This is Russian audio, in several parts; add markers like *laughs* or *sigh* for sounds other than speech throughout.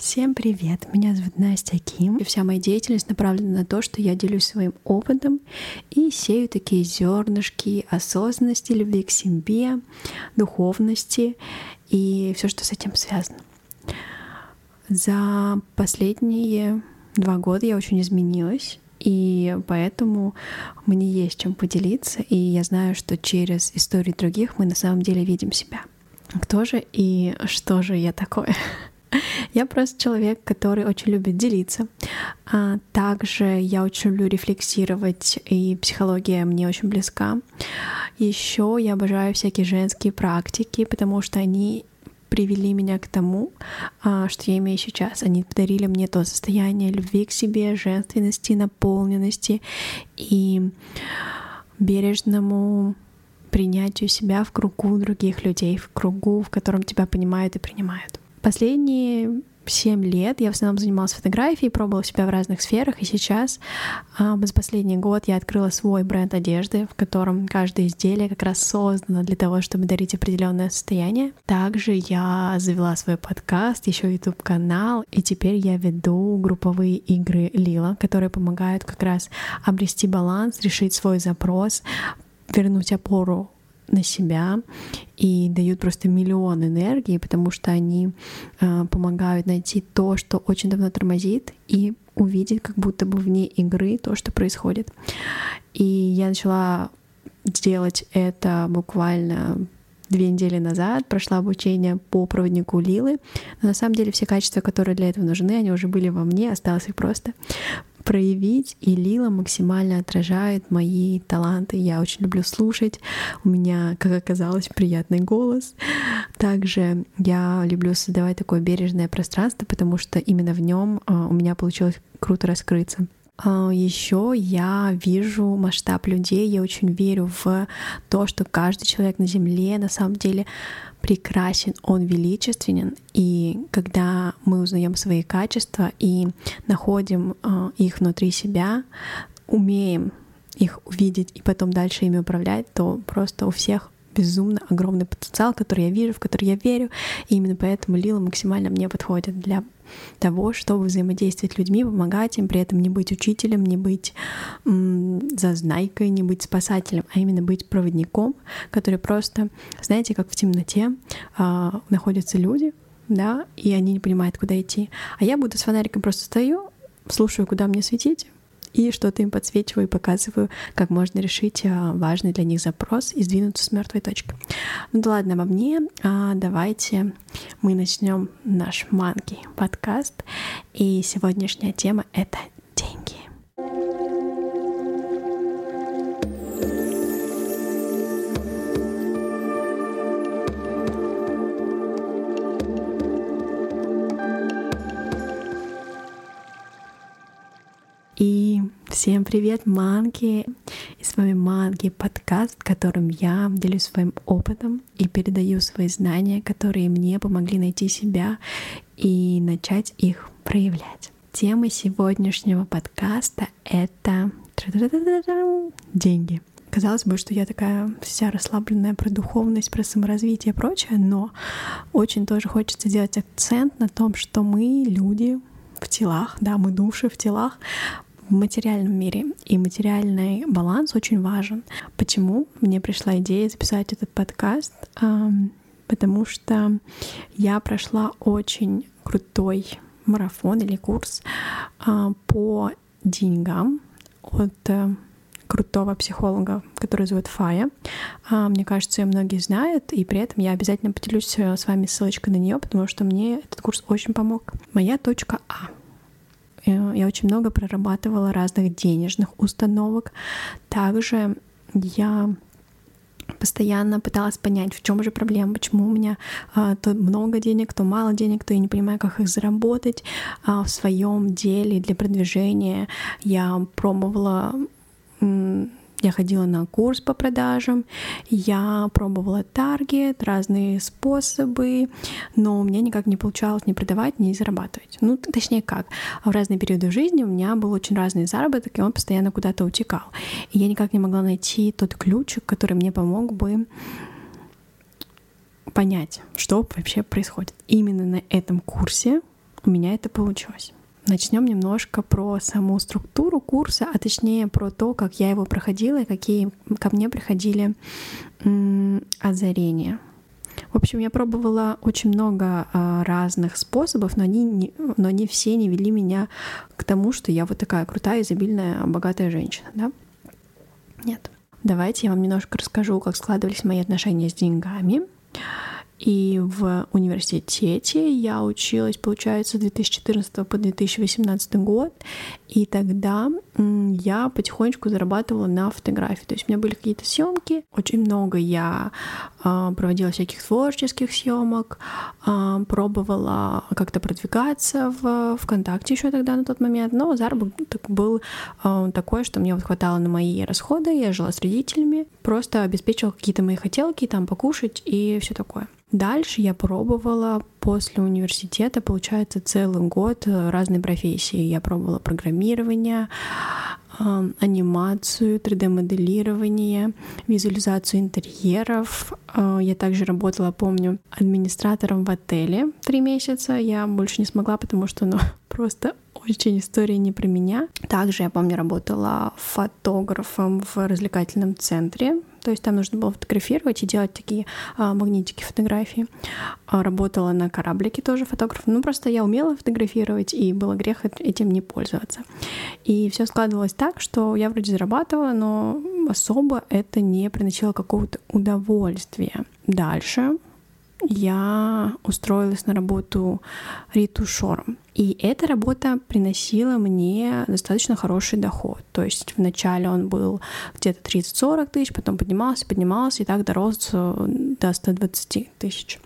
Всем привет! Меня зовут Настя Ким, и вся моя деятельность направлена на то, что я делюсь своим опытом и сею такие зернышки осознанности, любви к себе, духовности и все, что с этим связано. За последние два года я очень изменилась, и поэтому мне есть чем поделиться, и я знаю, что через истории других мы на самом деле видим себя. Кто же и что же я такое? *laughs* Я просто человек, который очень любит делиться. А также я очень люблю рефлексировать, и психология мне очень близка. Еще я обожаю всякие женские практики, потому что они привели меня к тому, а, что я имею сейчас. Они подарили мне то состояние любви к себе, женственности, наполненности и бережному принятию себя в кругу других людей, в кругу, в котором тебя понимают и принимают. Последние семь лет я в основном занималась фотографией, пробовала себя в разных сферах, и сейчас, за последний год, я открыла свой бренд одежды, в котором каждое изделие как раз создано для того, чтобы дарить определенное состояние. Также я завела свой подкаст, еще YouTube канал, и теперь я веду групповые игры Лила, которые помогают как раз обрести баланс, решить свой запрос, вернуть опору на себя и дают просто миллион энергии, потому что они э, помогают найти то, что очень давно тормозит, и увидеть как будто бы вне игры то, что происходит. И я начала делать это буквально две недели назад, прошла обучение по проводнику Лилы. Но на самом деле все качества, которые для этого нужны, они уже были во мне, осталось их просто проявить, и Лила максимально отражает мои таланты. Я очень люблю слушать, у меня, как оказалось, приятный голос. Также я люблю создавать такое бережное пространство, потому что именно в нем а, у меня получилось круто раскрыться. А, Еще я вижу масштаб людей, я очень верю в то, что каждый человек на Земле на самом деле прекрасен, он величественен, и когда мы узнаем свои качества и находим э, их внутри себя, умеем их увидеть и потом дальше ими управлять, то просто у всех безумно огромный потенциал, который я вижу, в который я верю. И именно поэтому Лила максимально мне подходит для того, чтобы взаимодействовать с людьми, помогать им, при этом не быть учителем, не быть м- зазнайкой, не быть спасателем, а именно быть проводником, который просто, знаете, как в темноте а, находятся люди, да, и они не понимают, куда идти. А я буду с фонариком просто стою, слушаю, куда мне светить, и что-то им подсвечиваю и показываю, как можно решить а, важный для них запрос и сдвинуться с мертвой точки. Ну да ладно обо мне, а давайте мы начнем наш манки подкаст. И сегодняшняя тема — это деньги. И всем привет, Манки! И с вами Манки, подкаст, в котором я делюсь своим опытом и передаю свои знания, которые мне помогли найти себя и начать их проявлять. Тема сегодняшнего подкаста — это деньги. Казалось бы, что я такая вся расслабленная про духовность, про саморазвитие и прочее, но очень тоже хочется сделать акцент на том, что мы люди в телах, да, мы души в телах, в материальном мире. И материальный баланс очень важен. Почему мне пришла идея записать этот подкаст? Потому что я прошла очень крутой марафон или курс а, по деньгам от э, крутого психолога, который зовут Фая. А, мне кажется, ее многие знают, и при этом я обязательно поделюсь э, с вами ссылочкой на нее, потому что мне этот курс очень помог. Моя точка А — я очень много прорабатывала разных денежных установок. Также я постоянно пыталась понять, в чем же проблема, почему у меня а, то много денег, то мало денег, то я не понимаю, как их заработать а, в своем деле для продвижения. Я пробовала я ходила на курс по продажам, я пробовала таргет, разные способы, но у меня никак не получалось ни продавать, ни зарабатывать. Ну, точнее как. В разные периоды жизни у меня был очень разный заработок, и он постоянно куда-то утекал. И я никак не могла найти тот ключик, который мне помог бы понять, что вообще происходит. Именно на этом курсе у меня это получилось. Начнем немножко про саму структуру курса, а точнее про то, как я его проходила и какие ко мне приходили озарения. В общем, я пробовала очень много а, разных способов, но они, не, но они все не вели меня к тому, что я вот такая крутая, изобильная, богатая женщина, да? Нет. Давайте я вам немножко расскажу, как складывались мои отношения с деньгами. И в университете я училась, получается, с 2014 по 2018 год. И тогда я потихонечку зарабатывала на фотографии. То есть у меня были какие-то съемки. Очень много я э, проводила всяких творческих съемок, э, пробовала как-то продвигаться в ВКонтакте еще тогда на тот момент. Но заработок был э, такой, что мне вот хватало на мои расходы. Я жила с родителями, просто обеспечивала какие-то мои хотелки, там покушать и все такое. Дальше я пробовала после университета, получается, целый год э, разные профессии. Я пробовала программирование, анимацию, 3D-моделирование, визуализацию интерьеров. Э, я также работала, помню, администратором в отеле три месяца. Я больше не смогла, потому что ну, *laughs* просто очень история не про меня. Также я помню, работала фотографом в развлекательном центре то есть там нужно было фотографировать и делать такие а, магнитики фотографии. А, работала на кораблике тоже фотографом. Ну, просто я умела фотографировать, и было грех этим не пользоваться. И все складывалось так, что я вроде зарабатывала, но особо это не приносило какого-то удовольствия. Дальше я устроилась на работу ретушером. И эта работа приносила мне достаточно хороший доход. То есть вначале он был где-то 30-40 тысяч, потом поднимался, поднимался, и так дорос э, до 120 тысяч.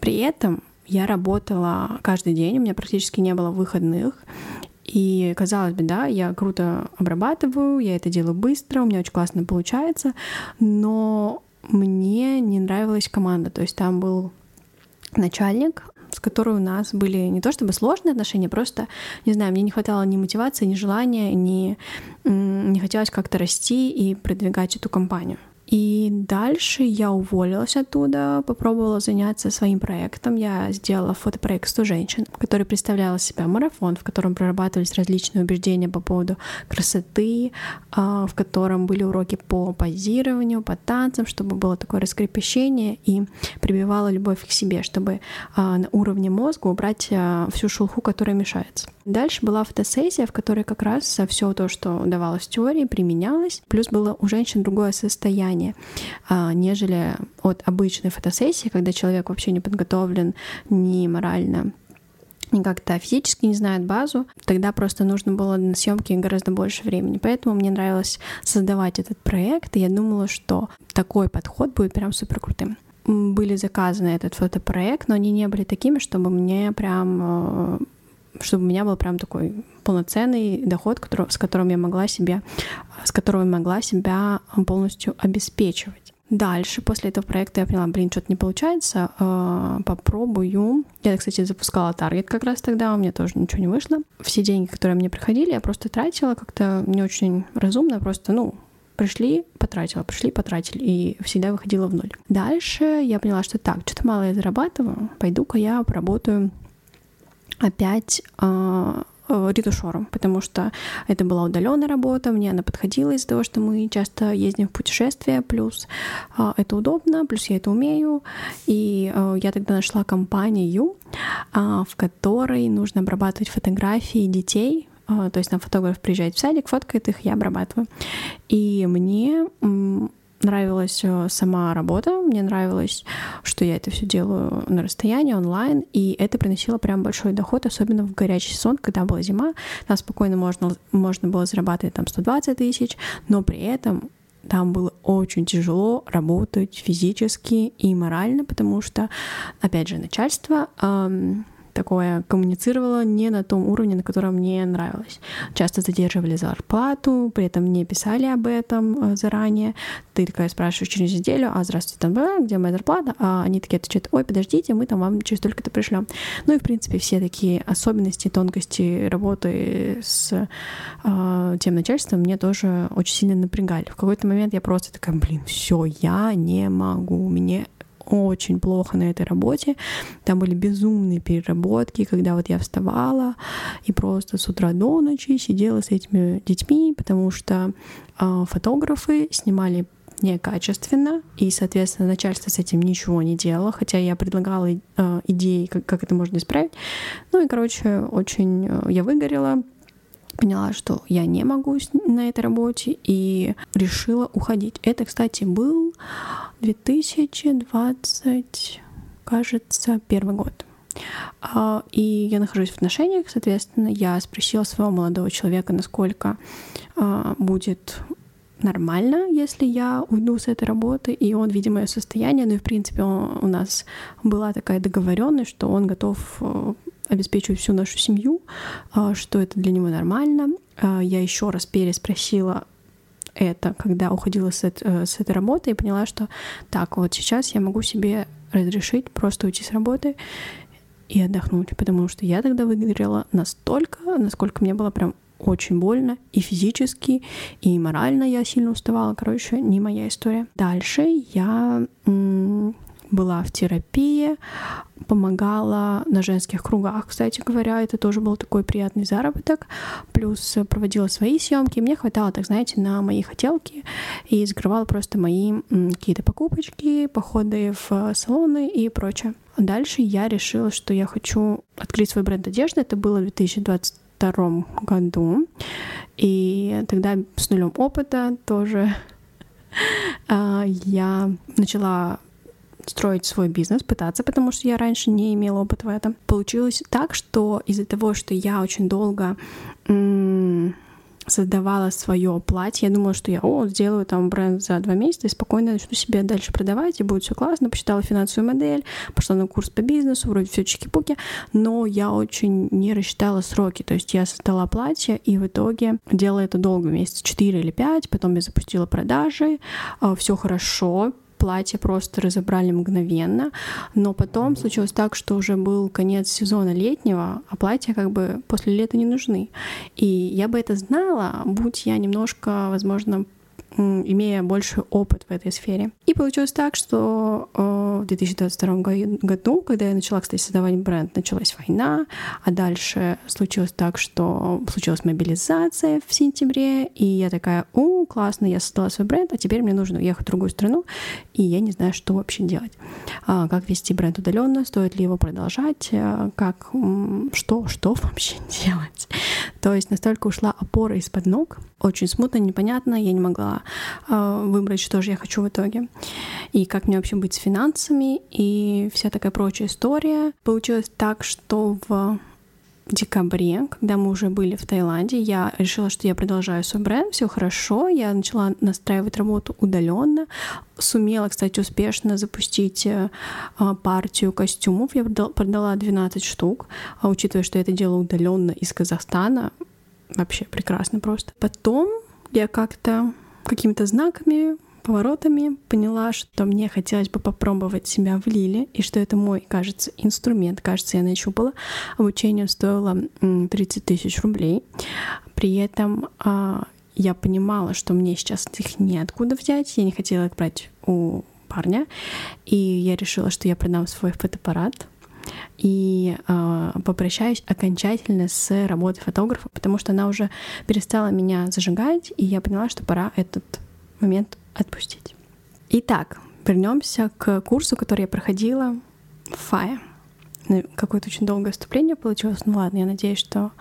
При этом я работала каждый день, у меня практически не было выходных. И казалось бы, да, я круто обрабатываю, я это делаю быстро, у меня очень классно получается, но мне не нравилась команда. То есть там был начальник, которой у нас были не то чтобы сложные отношения, просто, не знаю, мне не хватало ни мотивации, ни желания, ни не хотелось как-то расти и продвигать эту компанию. И дальше я уволилась оттуда, попробовала заняться своим проектом. Я сделала фотопроект 100 женщин, который представлял из себя марафон, в котором прорабатывались различные убеждения по поводу красоты, а, в котором были уроки по позированию, по танцам, чтобы было такое раскрепощение и прибивало любовь к себе, чтобы а, на уровне мозга убрать а, всю шелуху, которая мешается. Дальше была фотосессия, в которой как раз все то, что давалось в теории, применялось. Плюс было у женщин другое состояние, а, нежели от обычной фотосессии, когда человек вообще не подготовлен ни морально, ни как-то физически не знает базу, тогда просто нужно было на съемки гораздо больше времени. Поэтому мне нравилось создавать этот проект, и я думала, что такой подход будет прям супер крутым были заказаны этот фотопроект, но они не были такими, чтобы мне прям э, чтобы у меня был прям такой полноценный доход, который, с которым я могла себе, с которого я могла себя полностью обеспечивать. Дальше, после этого проекта я поняла, блин, что-то не получается, э, попробую. Я, кстати, запускала таргет как раз тогда, у меня тоже ничего не вышло. Все деньги, которые мне приходили, я просто тратила как-то не очень разумно, просто, ну, пришли, потратила, пришли, потратили, и всегда выходила в ноль. Дальше я поняла, что так, что-то мало я зарабатываю, пойду-ка я поработаю опять э, ретушером, потому что это была удаленная работа, мне она подходила из-за того, что мы часто ездим в путешествия, плюс э, это удобно, плюс я это умею, и э, я тогда нашла компанию, э, в которой нужно обрабатывать фотографии детей, то есть там фотограф приезжает в садик, фоткает их, я обрабатываю. И мне нравилась э, сама работа, мне нравилось, что я это все делаю на расстоянии, онлайн, и это приносило прям большой доход, особенно в горячий сон, когда была зима, там спокойно можно, можно было зарабатывать там 120 тысяч, но при этом там было очень тяжело работать физически и морально, потому что, опять же, начальство эм, такое коммуницировала не на том уровне, на котором мне нравилось. Часто задерживали зарплату, при этом не писали об этом э, заранее. Ты такая спрашиваешь через неделю, а здравствуйте, там, где моя зарплата? А они такие отвечают, ой, подождите, мы там вам через только-то пришлем. Ну и, в принципе, все такие особенности, тонкости работы с э, тем начальством мне тоже очень сильно напрягали. В какой-то момент я просто такая, блин, все, я не могу, мне очень плохо на этой работе. Там были безумные переработки, когда вот я вставала и просто с утра до ночи сидела с этими детьми, потому что э, фотографы снимали некачественно, и, соответственно, начальство с этим ничего не делало, хотя я предлагала э, идеи, как, как это можно исправить. Ну и, короче, очень э, я выгорела, поняла, что я не могу на этой работе и решила уходить. Это, кстати, был 2020, кажется, первый год. А, и я нахожусь в отношениях, соответственно, я спросила своего молодого человека, насколько а, будет нормально, если я уйду с этой работы, и он, видимо, мое состояние, ну и, в принципе, он, у нас была такая договоренность, что он готов э, обеспечивать всю нашу семью, э, что это для него нормально. Э, я еще раз переспросила это, когда уходила с, это, с этой работы, и поняла, что так, вот сейчас я могу себе разрешить просто уйти с работы и отдохнуть, потому что я тогда выгорела настолько, насколько мне было прям очень больно и физически, и морально я сильно уставала. Короче, не моя история. Дальше я была в терапии, помогала на женских кругах, кстати говоря, это тоже был такой приятный заработок, плюс проводила свои съемки, мне хватало, так знаете, на мои хотелки и закрывала просто мои какие-то покупочки, походы в салоны и прочее. Дальше я решила, что я хочу открыть свой бренд одежды, это было в 2020 2022 году. И тогда с нулем опыта тоже а, я начала строить свой бизнес, пытаться, потому что я раньше не имела опыта в этом. Получилось так, что из-за того, что я очень долго создавала свое платье. Я думала, что я, о, сделаю там бренд за два месяца и спокойно начну себе дальше продавать, и будет все классно. Посчитала финансовую модель, пошла на курс по бизнесу, вроде все чики-пуки, но я очень не рассчитала сроки. То есть я создала платье, и в итоге делала это долго, месяца 4 или 5, потом я запустила продажи, а, все хорошо, платье просто разобрали мгновенно, но потом случилось так, что уже был конец сезона летнего, а платья как бы после лета не нужны. И я бы это знала, будь я немножко, возможно, имея больше опыт в этой сфере. И получилось так, что э, в 2022 году, когда я начала, кстати, создавать бренд, началась война, а дальше случилось так, что случилась мобилизация в сентябре, и я такая, о, классно, я создала свой бренд, а теперь мне нужно уехать в другую страну, и я не знаю, что вообще делать. А, как вести бренд удаленно, стоит ли его продолжать, а, как, что, что *laughs* вообще делать. То есть настолько ушла опора из-под ног, очень смутно, непонятно, я не могла э, выбрать, что же я хочу в итоге. И как мне вообще быть с финансами, и вся такая прочая история. Получилось так, что в декабре, когда мы уже были в Таиланде, я решила, что я продолжаю свой бренд, все хорошо, я начала настраивать работу удаленно, сумела, кстати, успешно запустить э, партию костюмов, я продала 12 штук, а учитывая, что я это делала удаленно из Казахстана, вообще прекрасно просто. Потом я как-то какими-то знаками поворотами поняла, что мне хотелось бы попробовать себя в Лиле, и что это мой, кажется, инструмент. Кажется, я нащупала. Обучение стоило 30 тысяч рублей. При этом а, я понимала, что мне сейчас их неоткуда взять. Я не хотела их брать у парня. И я решила, что я продам свой фотоаппарат и э, попрощаюсь окончательно с работой фотографа, потому что она уже перестала меня зажигать, и я поняла, что пора этот момент отпустить. Итак, вернемся к курсу, который я проходила в ФАе. Ну, какое-то очень долгое вступление получилось. Ну ладно, я надеюсь, что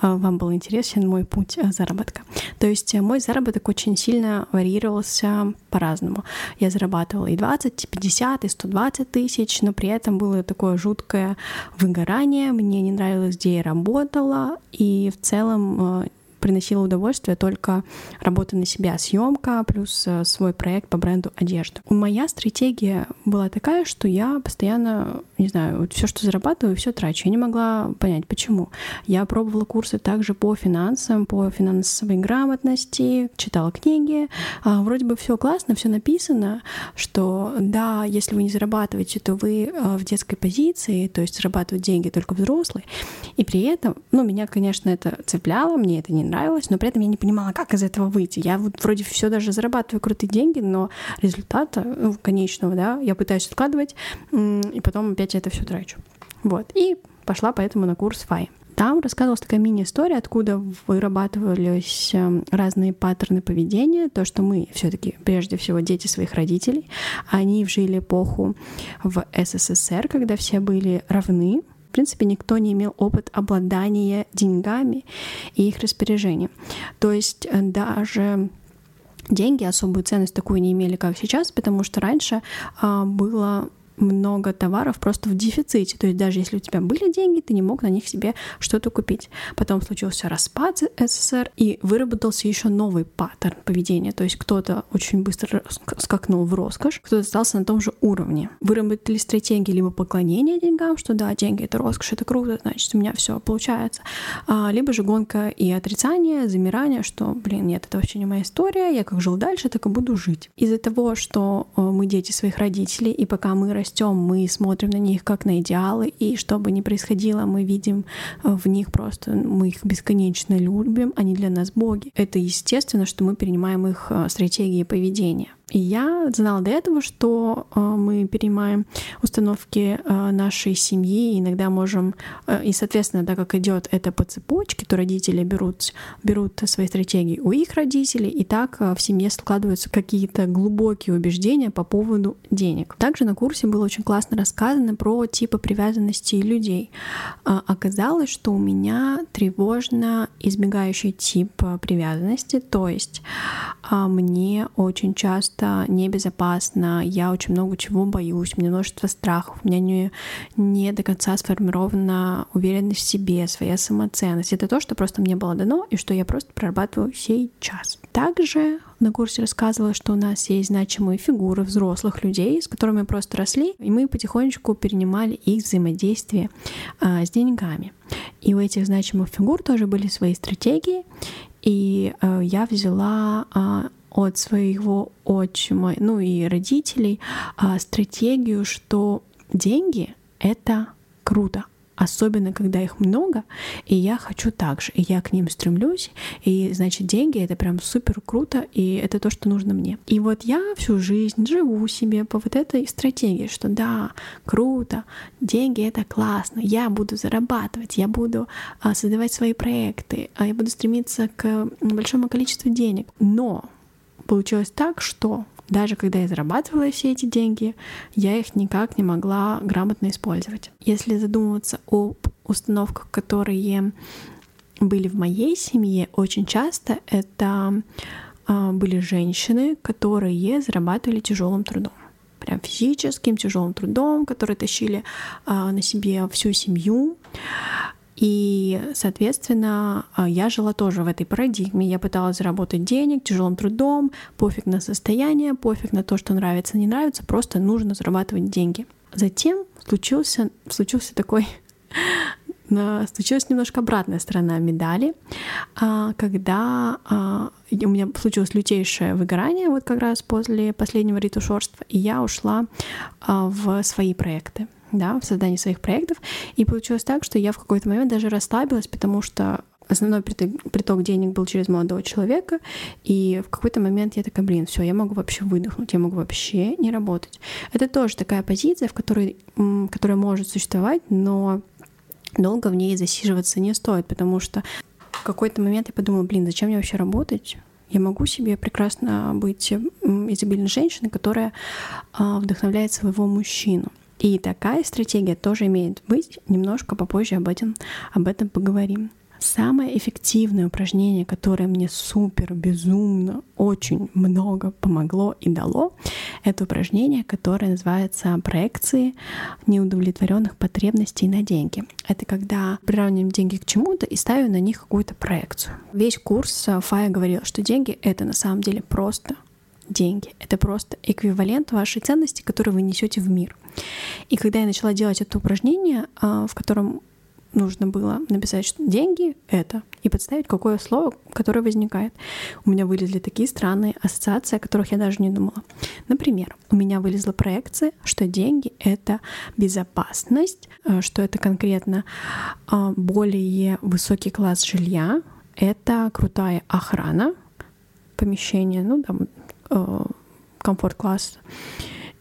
э, вам был интересен мой путь э, заработка. То есть э, мой заработок очень сильно варьировался по-разному. Я зарабатывала и 20, и 50, и 120 тысяч, но при этом было такое жуткое выгорание. Мне не нравилось, где я работала, и в целом приносила удовольствие только работа на себя, съемка плюс э, свой проект по бренду одежды. Моя стратегия была такая, что я постоянно, не знаю, все, что зарабатываю, все трачу. Я не могла понять, почему. Я пробовала курсы также по финансам, по финансовой грамотности, читала книги. А, вроде бы все классно, все написано, что да, если вы не зарабатываете, то вы э, в детской позиции, то есть зарабатывают деньги только взрослые. И при этом, ну, меня, конечно, это цепляло, мне это не нравилось, но при этом я не понимала, как из этого выйти. Я вот вроде все даже зарабатываю крутые деньги, но результата ну, конечного, да, я пытаюсь откладывать, и потом опять это все трачу. Вот. И пошла поэтому на курс ФАИ. Там рассказывалась такая мини-история, откуда вырабатывались эм, разные паттерны поведения, то, что мы все таки прежде всего дети своих родителей, они жили эпоху в СССР, когда все были равны, в принципе, никто не имел опыт обладания деньгами и их распоряжения. То есть э, даже деньги особую ценность такую не имели, как сейчас, потому что раньше а, было много товаров просто в дефиците. То есть даже если у тебя были деньги, ты не мог на них себе что-то купить. Потом случился распад СССР, и выработался еще новый паттерн поведения. То есть кто-то очень быстро скакнул в роскошь, кто-то остался на том же уровне. Выработали стратегии либо поклонения деньгам, что да, деньги — это роскошь, это круто, значит, у меня все получается. А, либо же гонка и отрицание, замирание, что, блин, нет, это вообще не моя история, я как жил дальше, так и буду жить. Из-за того, что э, мы дети своих родителей, и пока мы растем растем, мы смотрим на них как на идеалы, и что бы ни происходило, мы видим э, в них просто, мы их бесконечно любим, они для нас боги. Это естественно, что мы перенимаем их э, стратегии поведения. И я знала до этого, что э, мы перенимаем установки э, нашей семьи, иногда можем, э, и, соответственно, так как идет это по цепочке, то родители берут, берут свои стратегии у их родителей, и так в семье складываются какие-то глубокие убеждения по поводу денег. Также на курсе было очень классно рассказано про типы привязанности людей. Э, оказалось, что у меня тревожно избегающий тип привязанности, то есть э, мне очень часто это небезопасно, я очень много чего боюсь, у меня множество страхов, у меня не, не до конца сформирована уверенность в себе, своя самоценность. Это то, что просто мне было дано и что я просто прорабатываю сейчас. Также на курсе рассказывала, что у нас есть значимые фигуры взрослых людей, с которыми мы просто росли, и мы потихонечку перенимали их взаимодействие а, с деньгами. И у этих значимых фигур тоже были свои стратегии, и а, я взяла а, от своего отчима, ну и родителей, а, стратегию, что деньги — это круто, особенно когда их много, и я хочу так же, и я к ним стремлюсь, и значит деньги это прям супер круто, и это то, что нужно мне. И вот я всю жизнь живу себе по вот этой стратегии, что да, круто, деньги это классно, я буду зарабатывать, я буду а, создавать свои проекты, а я буду стремиться к большому количеству денег, но получилось так, что даже когда я зарабатывала все эти деньги, я их никак не могла грамотно использовать. Если задумываться об установках, которые были в моей семье, очень часто это а, были женщины, которые зарабатывали тяжелым трудом прям физическим тяжелым трудом, которые тащили а, на себе всю семью. И, соответственно, а, я жила тоже в этой парадигме. Я пыталась заработать денег тяжелым трудом, пофиг на состояние, пофиг на то, что нравится, не нравится, просто нужно зарабатывать деньги. Затем случился, случился такой *laughs* случилась немножко обратная сторона медали, а, когда а, у меня случилось лютейшее выгорание вот как раз после последнего ретушерства, и я ушла в свои проекты да, в создании своих проектов. И получилось так, что я в какой-то момент даже расслабилась, потому что основной приток, денег был через молодого человека, и в какой-то момент я такая, блин, все, я могу вообще выдохнуть, я могу вообще не работать. Это тоже такая позиция, в которой, которая может существовать, но долго в ней засиживаться не стоит, потому что в какой-то момент я подумала, блин, зачем мне вообще работать? Я могу себе прекрасно быть изобильной женщиной, которая а, вдохновляет своего мужчину. И такая стратегия тоже имеет быть. Немножко попозже об этом, об этом поговорим. Самое эффективное упражнение, которое мне супер, безумно, очень много помогло и дало, это упражнение, которое называется проекции неудовлетворенных потребностей на деньги. Это когда приравниваем деньги к чему-то и ставим на них какую-то проекцию. Весь курс Фая говорил, что деньги — это на самом деле просто деньги. Это просто эквивалент вашей ценности, которую вы несете в мир. И когда я начала делать это упражнение, а, в котором нужно было написать, что деньги — это, и подставить какое слово, которое возникает. У меня вылезли такие странные ассоциации, о которых я даже не думала. Например, у меня вылезла проекция, что деньги — это безопасность, э, что это конкретно а, более высокий класс жилья, это крутая охрана помещения, ну, там, комфорт-класс.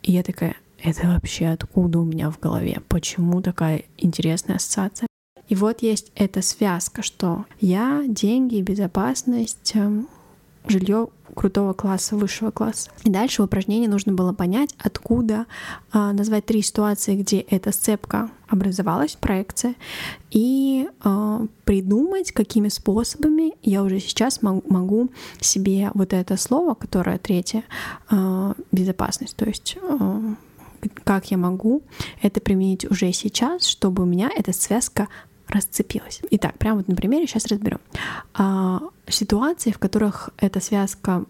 И я такая, это вообще откуда у меня в голове? Почему такая интересная ассоциация? И вот есть эта связка, что я, деньги, безопасность, эм, жилье крутого класса, высшего класса. И дальше в упражнении нужно было понять, откуда э, назвать три ситуации, где эта сцепка образовалась, проекция, и э, придумать, какими способами я уже сейчас могу себе вот это слово, которое третье, э, безопасность, то есть э, как я могу это применить уже сейчас, чтобы у меня эта связка расцепилась. Итак, прямо вот на примере сейчас разберем. А, ситуации, в которых эта связка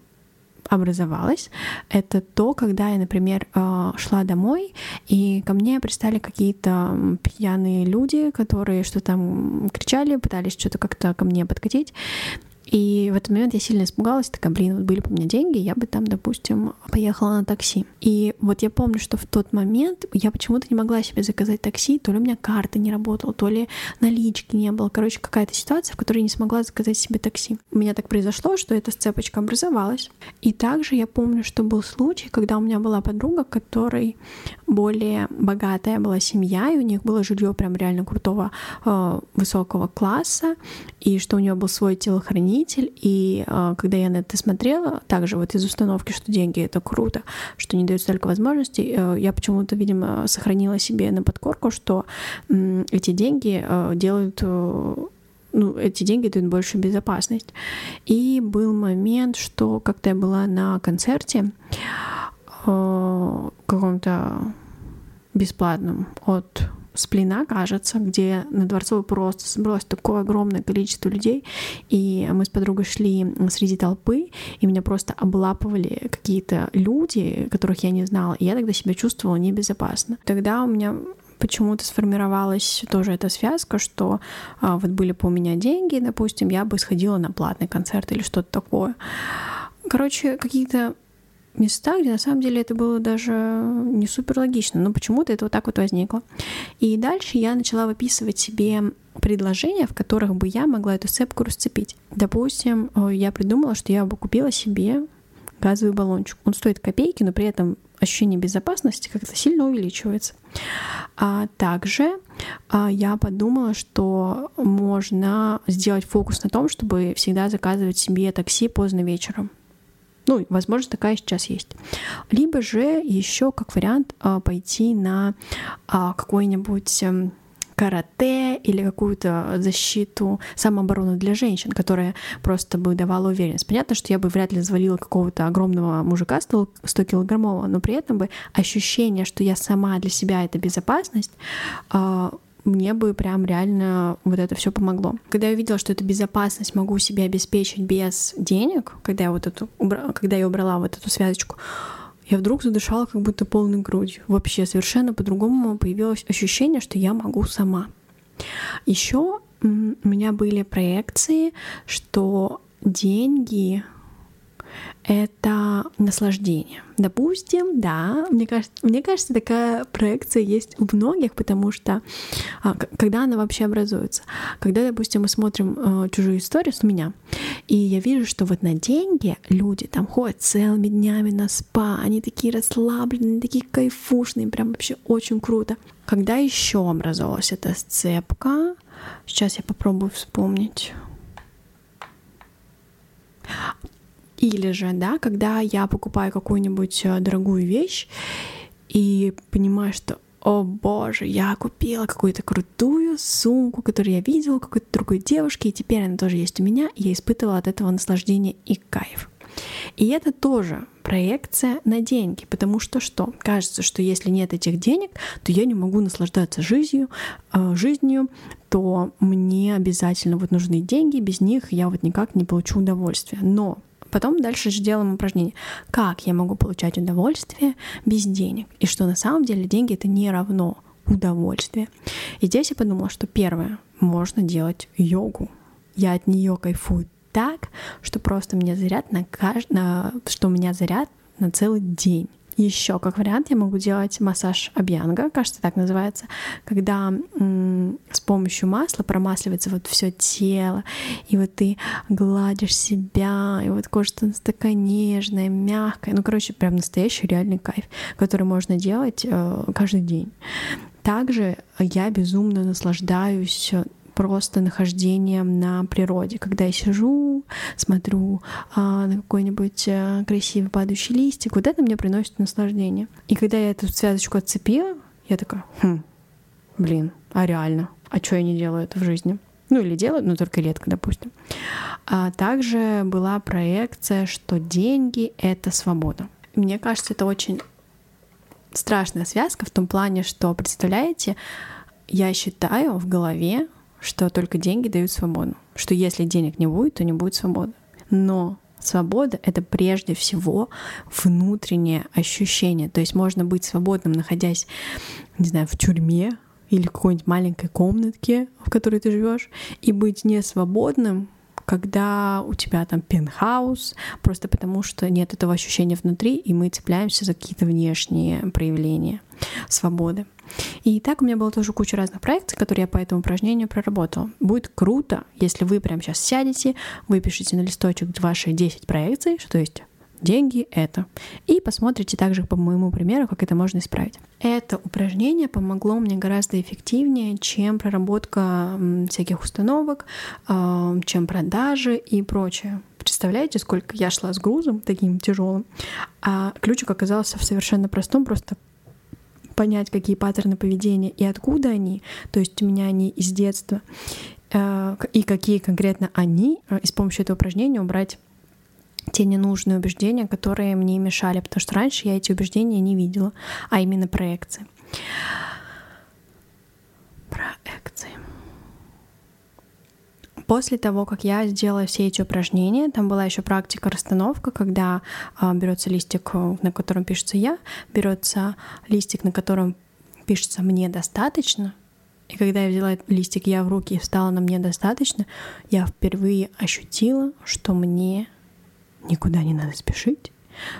образовалась, это то, когда я, например, а, шла домой, и ко мне пристали какие-то пьяные люди, которые что-то там кричали, пытались что-то как-то ко мне подкатить. И в этот момент я сильно испугалась, такая, блин, вот были бы у меня деньги, я бы там, допустим, поехала на такси. И вот я помню, что в тот момент я почему-то не могла себе заказать такси, то ли у меня карта не работала, то ли налички не было. Короче, какая-то ситуация, в которой я не смогла заказать себе такси. У меня так произошло, что эта сцепочка образовалась. И также я помню, что был случай, когда у меня была подруга, которой более богатая была семья, и у них было жилье прям реально крутого э, высокого класса, и что у нее был свой телохранитель. И э, когда я на это смотрела, также вот из установки, что деньги это круто, что не дают столько возможностей, э, я почему-то, видимо, сохранила себе на подкорку, что э, эти деньги э, делают э, ну, эти деньги дают большую безопасность. И был момент, что когда я была на концерте э, каком-то бесплатном от Сплина, кажется, где на Дворцовой просто собралось такое огромное количество людей, и мы с подругой шли среди толпы, и меня просто облапывали какие-то люди, которых я не знала, и я тогда себя чувствовала небезопасно. Тогда у меня почему-то сформировалась тоже эта связка, что а, вот были бы у меня деньги, допустим, я бы сходила на платный концерт или что-то такое. Короче, какие-то места, где на самом деле это было даже не супер логично, но почему-то это вот так вот возникло. И дальше я начала выписывать себе предложения, в которых бы я могла эту цепку расцепить. Допустим, э, я придумала, что я бы купила себе газовый баллончик. Он стоит копейки, но при этом ощущение безопасности как-то сильно увеличивается. А также а, я подумала, что можно сделать фокус на том, чтобы всегда заказывать себе такси поздно вечером. Ну, возможно, такая сейчас есть. Либо же еще как вариант а, пойти на а, какой-нибудь эм, карате или какую-то защиту, самооборону для женщин, которая просто бы давала уверенность. Понятно, что я бы вряд ли завалила какого-то огромного мужика 100-килограммового, но при этом бы ощущение, что я сама для себя это безопасность, а, мне бы прям реально вот это все помогло. Когда я увидела, что эту безопасность могу себе обеспечить без денег, когда я вот эту, убра... когда я убрала вот эту связочку, я вдруг задышала как будто полной грудью. Вообще совершенно по-другому появилось ощущение, что я могу сама. Еще у меня были проекции, что деньги это наслаждение. Допустим, да, мне кажется, мне кажется, такая проекция есть у многих, потому что а, когда она вообще образуется, когда, допустим, мы смотрим а, чужие истории с меня, и я вижу, что вот на деньги люди там ходят целыми днями на спа, они такие расслабленные, такие кайфушные, прям вообще очень круто. Когда еще образовалась эта сцепка? Сейчас я попробую вспомнить. Или же, да, когда я покупаю какую-нибудь э, дорогую вещь и понимаю, что о боже, я купила какую-то крутую сумку, которую я видела у какой-то другой девушки, и теперь она тоже есть у меня, и я испытывала от этого наслаждение и кайф. И это тоже проекция на деньги, потому что что? Кажется, что если нет этих денег, то я не могу наслаждаться жизнью, э, жизнью, то мне обязательно вот нужны деньги, без них я вот никак не получу удовольствия. Но Потом дальше же делаем упражнение. Как я могу получать удовольствие без денег? И что на самом деле деньги это не равно удовольствие. И здесь я подумала, что первое, можно делать йогу. Я от нее кайфую так, что просто мне заряд на, кажд... на... что у меня заряд на целый день. Еще как вариант я могу делать массаж абьянга, кажется, так называется, когда с помощью масла промасливается вот все тело, и вот ты гладишь себя, и вот кожа такая нежная, мягкая. Ну, короче, прям настоящий реальный кайф, который можно делать э, каждый день. Также я безумно наслаждаюсь просто нахождением на природе, когда я сижу, смотрю а, на какой-нибудь а, красивый падающий листик, вот это мне приносит наслаждение. И когда я эту связочку отцепила, я такая, хм, блин, а реально, а что я не делаю это в жизни? Ну или делаю, но только редко, допустим. А также была проекция, что деньги — это свобода. Мне кажется, это очень страшная связка в том плане, что, представляете, я считаю в голове, что только деньги дают свободу, что если денег не будет, то не будет свободы. Но свобода — это прежде всего внутреннее ощущение. То есть можно быть свободным, находясь, не знаю, в тюрьме или в какой-нибудь маленькой комнатке, в которой ты живешь, и быть не свободным, когда у тебя там пентхаус, просто потому что нет этого ощущения внутри, и мы цепляемся за какие-то внешние проявления свободы. И так у меня было тоже куча разных проектов, которые я по этому упражнению проработала. Будет круто, если вы прямо сейчас сядете, выпишите на листочек ваши 10 проекций, что есть деньги — это. И посмотрите также по моему примеру, как это можно исправить. Это упражнение помогло мне гораздо эффективнее, чем проработка всяких установок, а, чем продажи и прочее. Представляете, сколько я шла с грузом таким тяжелым, а ключик оказался в совершенно простом, просто понять, какие паттерны поведения и откуда они, то есть у меня они из детства, э, и какие конкретно они, э, и с помощью этого упражнения убрать те ненужные убеждения, которые мне мешали, потому что раньше я эти убеждения не видела, а именно проекции. Проекции. После того, как я сделала все эти упражнения, там была еще практика расстановка, когда э, берется листик, на котором пишется я, берется листик, на котором пишется мне достаточно. И когда я взяла листик я в руки и встала на мне достаточно, я впервые ощутила, что мне никуда не надо спешить,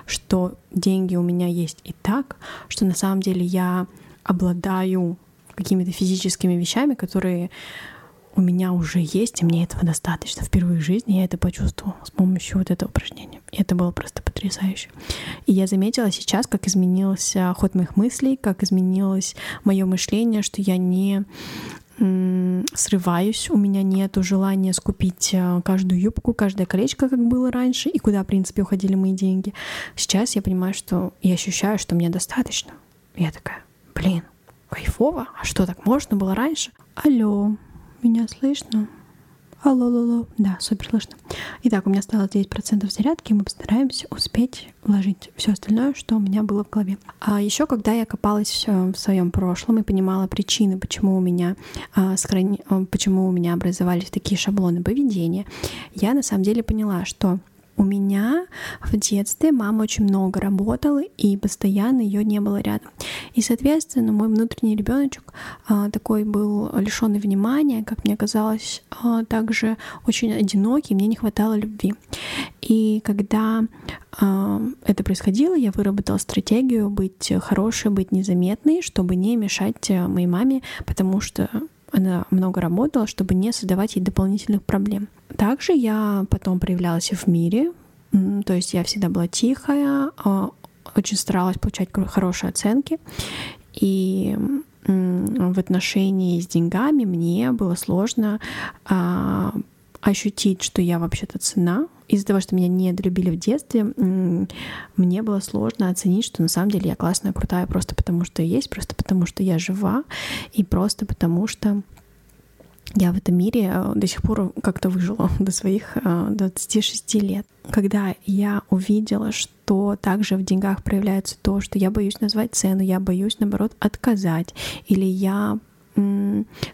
что деньги у меня есть и так, что на самом деле я обладаю какими-то физическими вещами, которые у меня уже есть, и мне этого достаточно. Впервые в жизни я это почувствовала с помощью вот этого упражнения. И это было просто потрясающе. И я заметила сейчас, как изменился ход моих мыслей, как изменилось мое мышление, что я не срываюсь, у меня нет желания скупить э, каждую юбку, каждое колечко, как было раньше, и куда, в принципе, уходили мои деньги. Сейчас я понимаю, что я ощущаю, что мне достаточно. Я такая, блин, кайфово, а что, так можно было раньше? Алло, меня слышно? Алло, алло, алло. Да, супер слышно. Итак, у меня осталось 9% зарядки, и мы постараемся успеть вложить все остальное, что у меня было в голове. А еще, когда я копалась в своем прошлом и понимала причины, почему у меня а, сохрани... А, почему у меня образовались такие шаблоны поведения, я на самом деле поняла, что у меня в детстве мама очень много работала, и постоянно ее не было рядом. И, соответственно, мой внутренний ребеночек а, такой был лишенный внимания, как мне казалось, а, также очень одинокий, мне не хватало любви. И когда а, это происходило, я выработала стратегию быть хорошей, быть незаметной, чтобы не мешать а, моей маме, потому что она много работала, чтобы не создавать ей дополнительных проблем. Также я потом проявлялась в мире, то есть я всегда была тихая, очень старалась получать хорошие оценки, и в отношении с деньгами мне было сложно а, ощутить, что я вообще-то цена. Из-за того, что меня не долюбили в детстве, мне было сложно оценить, что на самом деле я классная, крутая, просто потому что есть, просто потому что я жива, и просто потому что я в этом мире э, до сих пор как-то выжила *laughs* до своих 26 э, лет. Когда я увидела, что также в деньгах проявляется то, что я боюсь назвать цену, я боюсь, наоборот, отказать, или я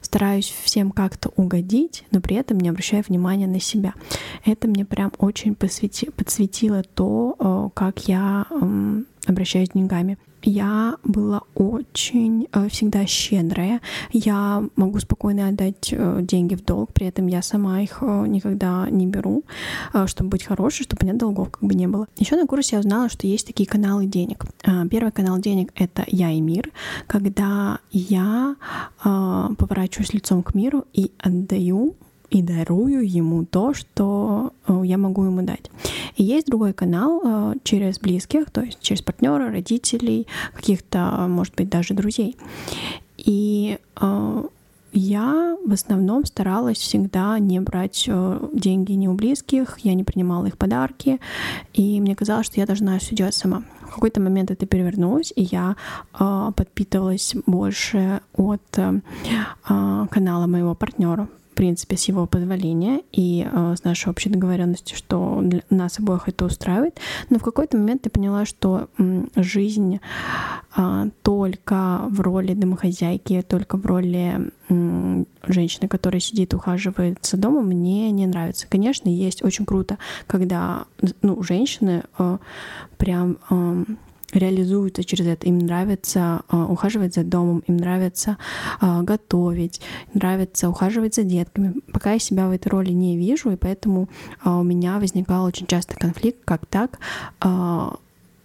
стараюсь всем как-то угодить, но при этом не обращая внимания на себя. Это мне прям очень посвети, подсветило то, э, как я обращаюсь с деньгами. Я была очень э, всегда щедрая. Я могу спокойно отдать э, деньги в долг, при этом я сама их э, никогда не беру, чтобы быть хорошей, чтобы у меня долгов как бы не было. Еще на курсе я узнала, что есть такие каналы денег. Первый канал денег — это «Я и мир», когда я поворачиваюсь лицом к миру и отдаю и дарую ему то, что э, я могу ему дать. И есть другой канал э, через близких, то есть через партнера, родителей, каких-то, может быть, даже друзей. И э, я в основном старалась всегда не брать деньги ни у близких, я не принимала их подарки, и мне казалось, что я должна все делать сама. В какой-то момент это перевернулось, и я подпитывалась больше от канала моего партнера, принципе, с его позволения и э, с нашей общей договоренности, что для нас обоих это устраивает. Но в какой-то момент я поняла, что э, жизнь э, только в роли домохозяйки, только в роли э, женщины, которая сидит, ухаживает за домом, мне не нравится. Конечно, есть очень круто, когда ну, женщины э, прям... Э, реализуются через это. Им нравится э, ухаживать за домом, им нравится э, готовить, нравится ухаживать за детками. Пока я себя в этой роли не вижу, и поэтому э, у меня возникал очень часто конфликт, как так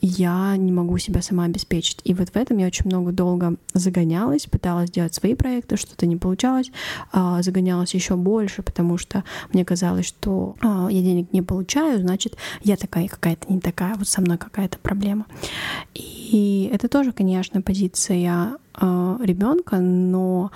я не могу себя сама обеспечить. И вот в этом я очень много долго загонялась, пыталась делать свои проекты, что-то не получалось, а, загонялась еще больше, потому что мне казалось, что а, я денег не получаю, значит, я такая какая-то не такая, вот со мной какая-то проблема. И это тоже, конечно, позиция а, ребенка, но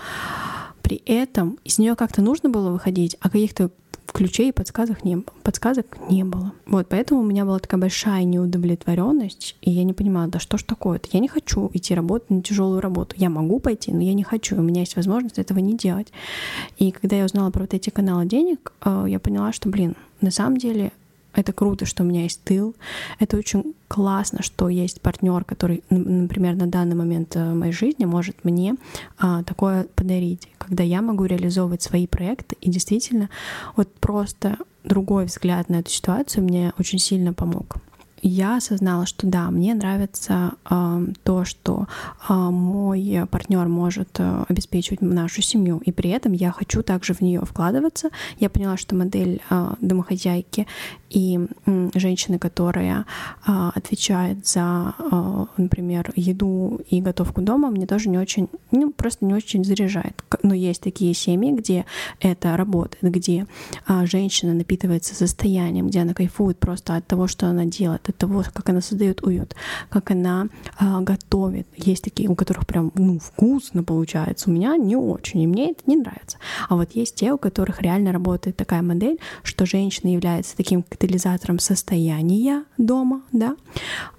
при этом из нее как-то нужно было выходить, а каких-то ключей и подсказок не, подсказок не было. Вот, поэтому у меня была такая большая неудовлетворенность, и я не понимала, да что ж такое-то? Я не хочу идти работать на тяжелую работу. Я могу пойти, но я не хочу. У меня есть возможность этого не делать. И когда я узнала про вот эти каналы денег, э, я поняла, что, блин, на самом деле это круто, что у меня есть тыл. Это очень классно, что есть партнер, который, например, на данный момент э, моей жизни может мне а, такое подарить, когда я могу реализовывать свои проекты. И действительно, вот просто другой взгляд на эту ситуацию мне очень сильно помог я осознала, что да, мне нравится э, то, что э, мой партнер может э, обеспечивать нашу семью, и при этом я хочу также в нее вкладываться. Я поняла, что модель э, домохозяйки и э, женщины, которая э, отвечает за, э, например, еду и готовку дома, мне тоже не очень, ну, просто не очень заряжает. Но есть такие семьи, где это работает, где э, женщина напитывается состоянием, где она кайфует просто от того, что она делает, от того, как она создает уют, как она а, готовит. Есть такие, у которых прям ну, вкусно получается. У меня не очень, и мне это не нравится. А вот есть те, у которых реально работает такая модель, что женщина является таким катализатором состояния дома, да,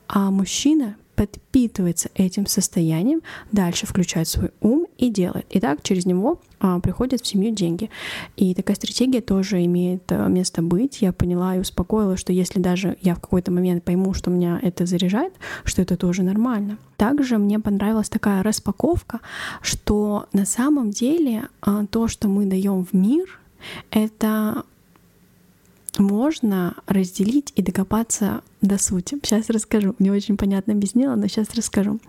а мужчина подпитывается этим состоянием, дальше включает свой ум и делает. И так через него а, приходят в семью деньги. И такая стратегия тоже имеет а, место быть. Я поняла и успокоила, что если даже я в какой-то момент пойму, что меня это заряжает, что это тоже нормально. Также мне понравилась такая распаковка, что на самом деле а, то, что мы даем в мир, это можно разделить и докопаться до сути. Сейчас расскажу. Не очень понятно объяснила, но сейчас расскажу.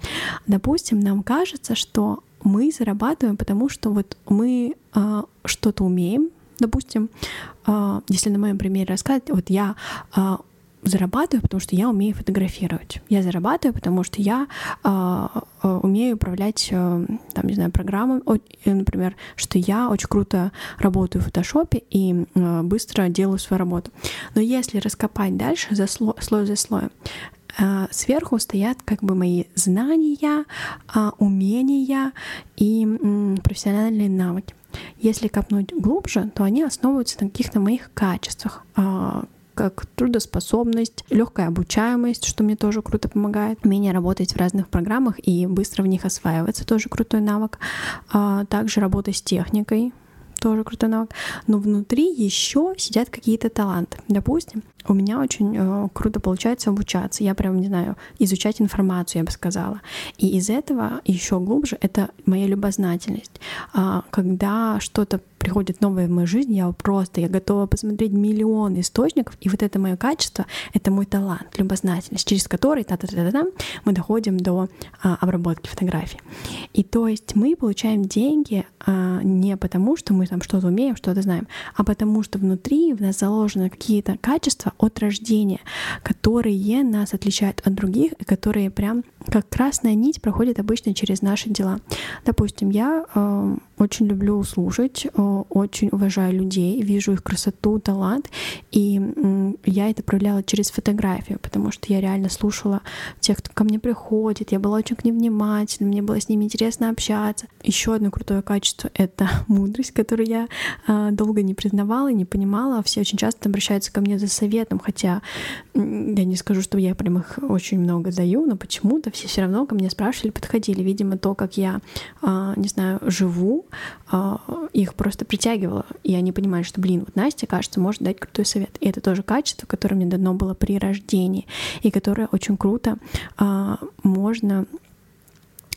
Допустим, нам кажется, что мы зарабатываем, потому что вот мы э, что-то умеем. Допустим, э, если на моем примере рассказать, вот я э, зарабатываю, потому что я умею фотографировать. Я зарабатываю, потому что я э, э, умею управлять, э, там, не знаю, программой, например, что я очень круто работаю в фотошопе и э, быстро делаю свою работу. Но если раскопать дальше за слой, слой за слоем, э, сверху стоят как бы мои знания, э, умения и э, профессиональные навыки. Если копнуть глубже, то они основываются на каких-то моих качествах, как трудоспособность, легкая обучаемость, что мне тоже круто помогает, умение работать в разных программах и быстро в них осваиваться, тоже крутой навык. А также работа с техникой, тоже крутой навык. Но внутри еще сидят какие-то таланты. Допустим, у меня очень э, круто получается обучаться. Я прям, не знаю, изучать информацию, я бы сказала. И из этого еще глубже это моя любознательность. А, когда что-то приходит новое в мою жизнь, я просто, я готова посмотреть миллион источников, и вот это мое качество, это мой талант, любознательность, через который та -та -та -та -та, мы доходим до а, обработки фотографий. И то есть мы получаем деньги а, не потому, что мы там что-то умеем, что-то знаем, а потому что внутри в нас заложены какие-то качества от рождения, которые нас отличают от других, и которые прям как красная нить проходят обычно через наши дела. Допустим, я э, очень люблю слушать, э, очень уважаю людей, вижу их красоту, талант, и я это проявляла через фотографию, потому что я реально слушала тех, кто ко мне приходит, я была очень к ним внимательна, мне было с ними интересно общаться. Еще одно крутое качество — это *laughs* мудрость, которую я э, долго не признавала, не понимала. Все очень часто обращаются ко мне за советом, хотя я не скажу, что я прям их очень много даю, но почему-то все все равно ко мне спрашивали, подходили. Видимо, то, как я, э, не знаю, живу, их просто притягивало, и они понимали, что, блин, вот Настя, кажется, может дать крутой совет. И это тоже качество, которое мне дано было при рождении, и которое очень круто э, можно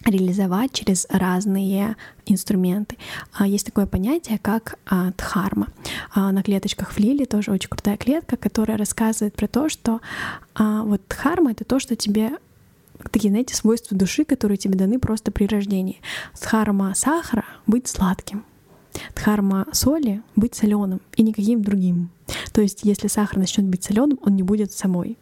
реализовать через разные инструменты. Есть такое понятие, как дхарма. На клеточках в лилии тоже очень крутая клетка, которая рассказывает про то, что вот дхарма — это то, что тебе такие, знаете, свойства души, которые тебе даны просто при рождении. Дхарма сахара — быть сладким. Дхарма соли — быть соленым и никаким другим. То есть, если сахар начнет быть соленым, он не будет самой.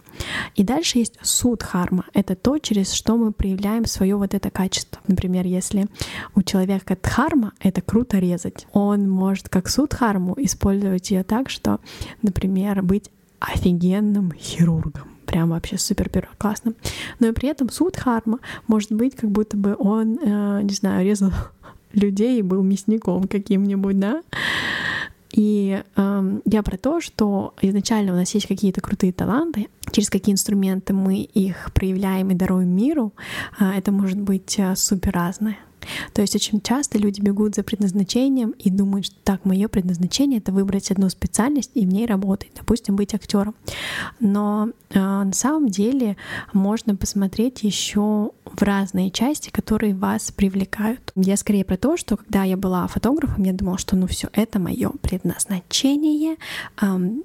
И дальше есть судхарма. Это то, через что мы проявляем свое вот это качество. Например, если у человека дхарма, это круто резать. Он может как судхарму использовать ее так, что, например, быть офигенным хирургом прям вообще супер первый классно. Но и при этом суд Харма может быть, как будто бы он, э, не знаю, резал *laughs* людей и был мясником каким-нибудь, да. И э, я про то, что изначально у нас есть какие-то крутые таланты, через какие инструменты мы их проявляем и даруем миру, э, это может быть э, супер разное. То есть очень часто люди бегут за предназначением и думают, что так, мое предназначение это выбрать одну специальность и в ней работать, допустим, быть актером. Но э, на самом деле можно посмотреть еще в разные части, которые вас привлекают. Я скорее про то, что когда я была фотографом, я думала, что ну все это мое предназначение. Эм,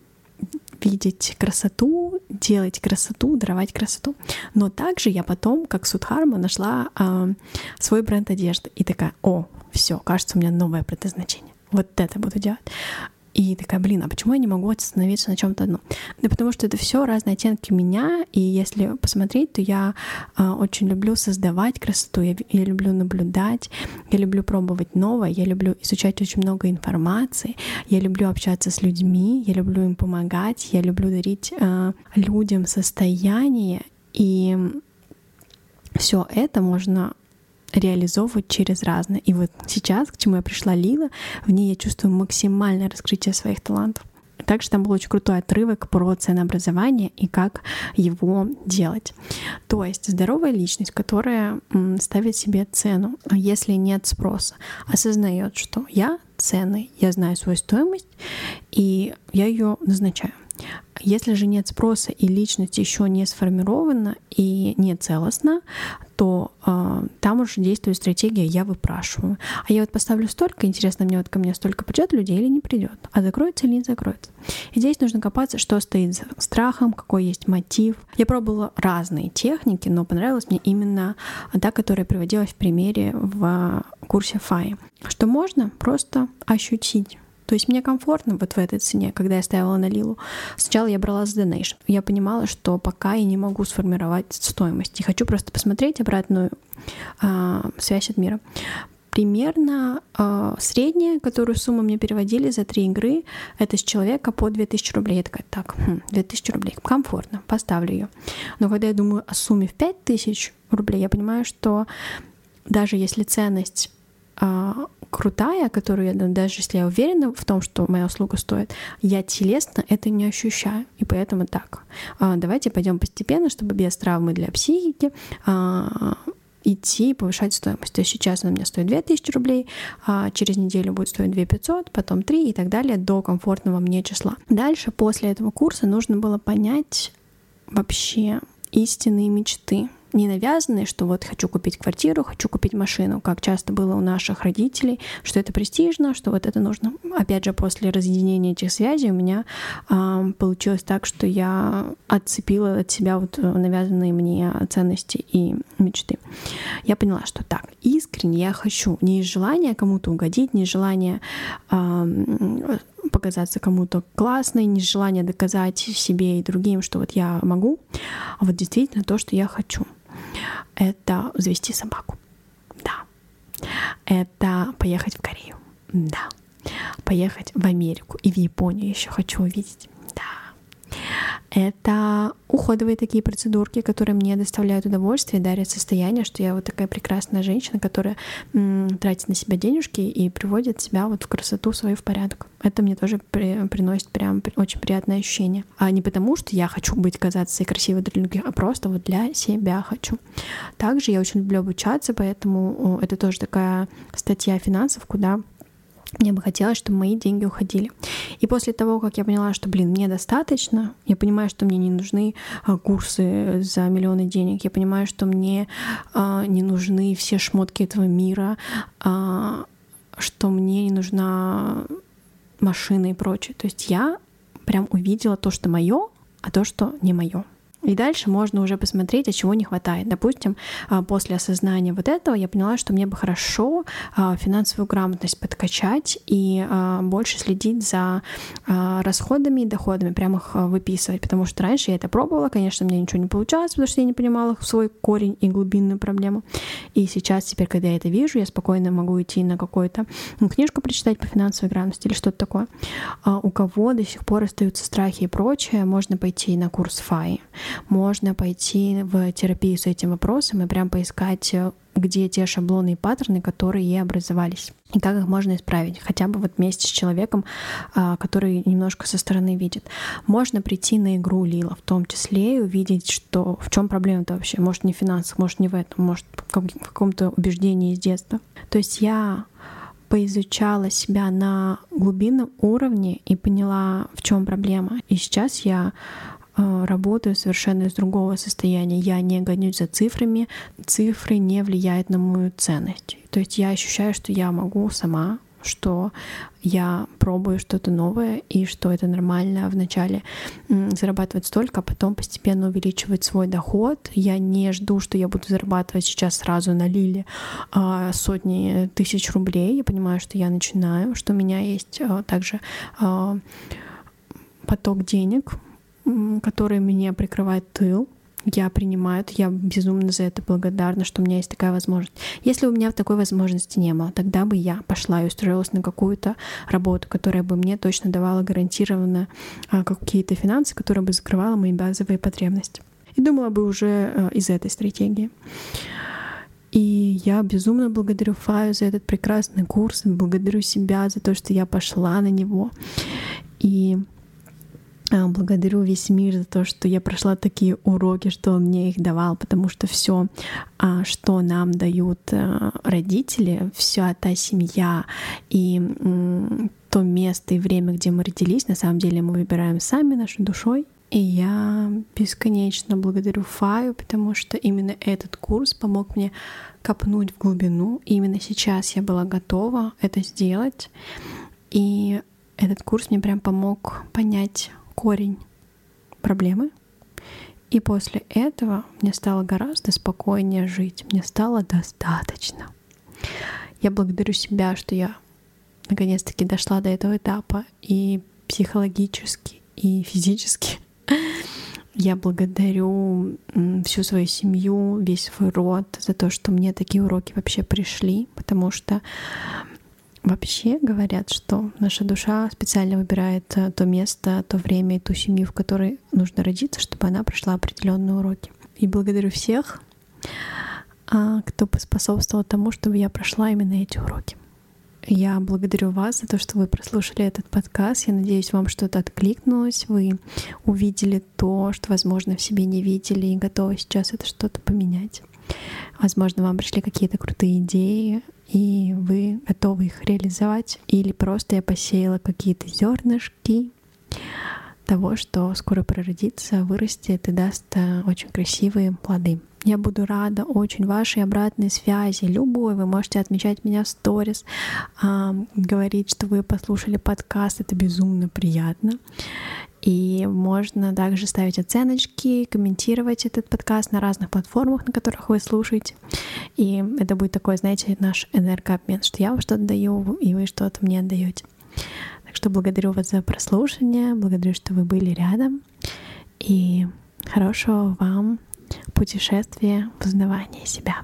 видеть красоту, делать красоту, даровать красоту. Но также я потом, как Судхарма, нашла э, свой бренд одежды и такая, о, все, кажется, у меня новое предназначение. Вот это буду делать. И такая, блин, а почему я не могу остановиться на чем-то одном? Да потому что это все разные оттенки меня, и если посмотреть, то я э, очень люблю создавать красоту, я, я люблю наблюдать, я люблю пробовать новое, я люблю изучать очень много информации, я люблю общаться с людьми, я люблю им помогать, я люблю дарить э, людям состояние, и все это можно реализовывать через разное. И вот сейчас, к чему я пришла Лила, в ней я чувствую максимальное раскрытие своих талантов. Также там был очень крутой отрывок про ценообразование и как его делать. То есть здоровая личность, которая ставит себе цену, а если нет спроса, осознает, что я ценный, я знаю свою стоимость, и я ее назначаю. Если же нет спроса и личность еще не сформирована и не целостна, то э, там уже действует стратегия «я выпрашиваю». А я вот поставлю столько, интересно мне вот ко мне столько придет людей или не придет, а закроется или не закроется. И здесь нужно копаться, что стоит за страхом, какой есть мотив. Я пробовала разные техники, но понравилась мне именно та, которая приводилась в примере в курсе ФАИ. Что можно просто ощутить то есть мне комфортно вот в этой цене, когда я ставила на Лилу. Сначала я брала с Donation. Я понимала, что пока я не могу сформировать стоимость. И хочу просто посмотреть обратную а, связь от мира. Примерно э, средняя, которую сумму мне переводили за три игры, это с человека по 2000 рублей. Я такая, так, хм, 2000 рублей, комфортно, поставлю ее. Но когда я думаю о сумме в 5000 рублей, я понимаю, что даже если ценность а, крутая, которую я, даже если я уверена в том, что моя услуга стоит, я телесно это не ощущаю. И поэтому так. А, давайте пойдем постепенно, чтобы без травмы для психики. А, идти и повышать стоимость. То есть сейчас она меня стоит 2000 рублей, а через неделю будет стоить 2500, потом 3 и так далее до комфортного мне числа. Дальше, после этого курса, нужно было понять вообще истинные мечты, не навязанные, что вот хочу купить квартиру, хочу купить машину, как часто было у наших родителей, что это престижно, что вот это нужно. Опять же, после разъединения этих связей у меня э, получилось так, что я отцепила от себя вот навязанные мне ценности и мечты. Я поняла, что так, искренне я хочу не из желания кому-то угодить, не из желания э, показаться кому-то классной, не желание доказать себе и другим, что вот я могу, а вот действительно то, что я хочу это завести собаку. Да. Это поехать в Корею. Да. Поехать в Америку и в Японию еще хочу увидеть. Это уходовые такие процедурки, которые мне доставляют удовольствие, дарят состояние, что я вот такая прекрасная женщина, которая м, тратит на себя денежки и приводит себя вот в красоту свою в порядок. Это мне тоже при, приносит прям очень приятное ощущение. А не потому, что я хочу быть казаться и красивой для других, а просто вот для себя хочу. Также я очень люблю обучаться, поэтому это тоже такая статья финансов, куда мне бы хотелось, чтобы мои деньги уходили. И после того, как я поняла, что, блин, мне достаточно, я понимаю, что мне не нужны а, курсы за миллионы денег, я понимаю, что мне а, не нужны все шмотки этого мира, а, что мне не нужна машина и прочее. То есть я прям увидела то, что мое, а то, что не мое. И дальше можно уже посмотреть, а чего не хватает. Допустим, а, после осознания вот этого я поняла, что мне бы хорошо а, финансовую грамотность подкачать и а, больше следить за расходами и доходами, прямо их выписывать. Потому что раньше я это пробовала, конечно, мне ничего не получалось, потому что я не понимала свой корень и глубинную проблему. И сейчас, теперь, когда я это вижу, я спокойно могу идти на какую-то ну, книжку прочитать по финансовой грамотности или что-то такое. У кого до сих пор остаются страхи и прочее, можно пойти на курс ФАИ можно пойти в терапию с этим вопросом и прям поискать э, где те шаблоны и паттерны, которые ей образовались, и как их можно исправить, хотя бы вот вместе с человеком, а, который немножко со стороны видит. Можно прийти на игру Лила, в том числе и увидеть, что в чем проблема-то вообще. Может, не в финансах, может, не в этом, может, в каком-то убеждении из детства. То есть я поизучала себя на глубинном уровне и поняла, в чем проблема. И сейчас я работаю совершенно из другого состояния. Я не гонюсь за цифрами, цифры не влияют на мою ценность. То есть я ощущаю, что я могу сама что я пробую что-то новое и что это нормально вначале зарабатывать столько, а потом постепенно увеличивать свой доход. Я не жду, что я буду зарабатывать сейчас сразу на Лиле а, сотни тысяч рублей. Я понимаю, что я начинаю, что у меня есть а, также поток денег, который меня прикрывает тыл. Я принимаю я безумно за это благодарна, что у меня есть такая возможность. Если у меня такой возможности не было, тогда бы я пошла и устроилась на какую-то работу, которая бы мне точно давала гарантированно а, какие-то финансы, которые бы закрывала мои базовые потребности. И думала бы уже а, из этой стратегии. И я безумно благодарю Фаю за этот прекрасный курс, благодарю себя за то, что я пошла на него. И благодарю весь мир за то, что я прошла такие уроки, что он мне их давал, потому что все, а, что нам дают э, родители, вся та семья и то место и время, где мы родились, на самом деле мы выбираем сами нашей душой. И я бесконечно благодарю Фаю, потому что именно этот курс помог мне копнуть в глубину. И именно сейчас я была готова это сделать. И этот курс мне прям помог понять корень проблемы. И после этого мне стало гораздо спокойнее жить. Мне стало достаточно. Я благодарю себя, что я наконец-таки дошла до этого этапа и психологически, и физически. *laughs* Я благодарю всю свою семью, весь свой род за то, что мне такие уроки вообще пришли, потому что Вообще говорят, что наша душа специально выбирает э, то место, то время и ту семью, в которой нужно родиться, чтобы она прошла определенные уроки. И благодарю всех, а, кто поспособствовал тому, чтобы я прошла именно эти уроки. Я благодарю вас за то, что вы прослушали этот подкаст. Я надеюсь, вам что-то откликнулось, вы увидели то, что, возможно, в себе не видели, и готовы сейчас это что-то поменять. Возможно, вам пришли какие-то крутые идеи, и вы готовы их реализовать. Или просто я посеяла какие-то зернышки того, что скоро прородится, вырастет и даст э, очень красивые плоды. Я буду рада очень вашей обратной связи, любой. Вы можете отмечать меня в сторис, говорить, что вы послушали подкаст. Это безумно приятно. И можно также ставить оценочки, комментировать этот подкаст на разных платформах, на которых вы слушаете. И это будет такой, знаете, наш энергообмен, что я вам что-то даю, и вы что-то мне отдаете. Так что благодарю вас за прослушивание, благодарю, что вы были рядом. И хорошего вам путешествия в узнавание себя.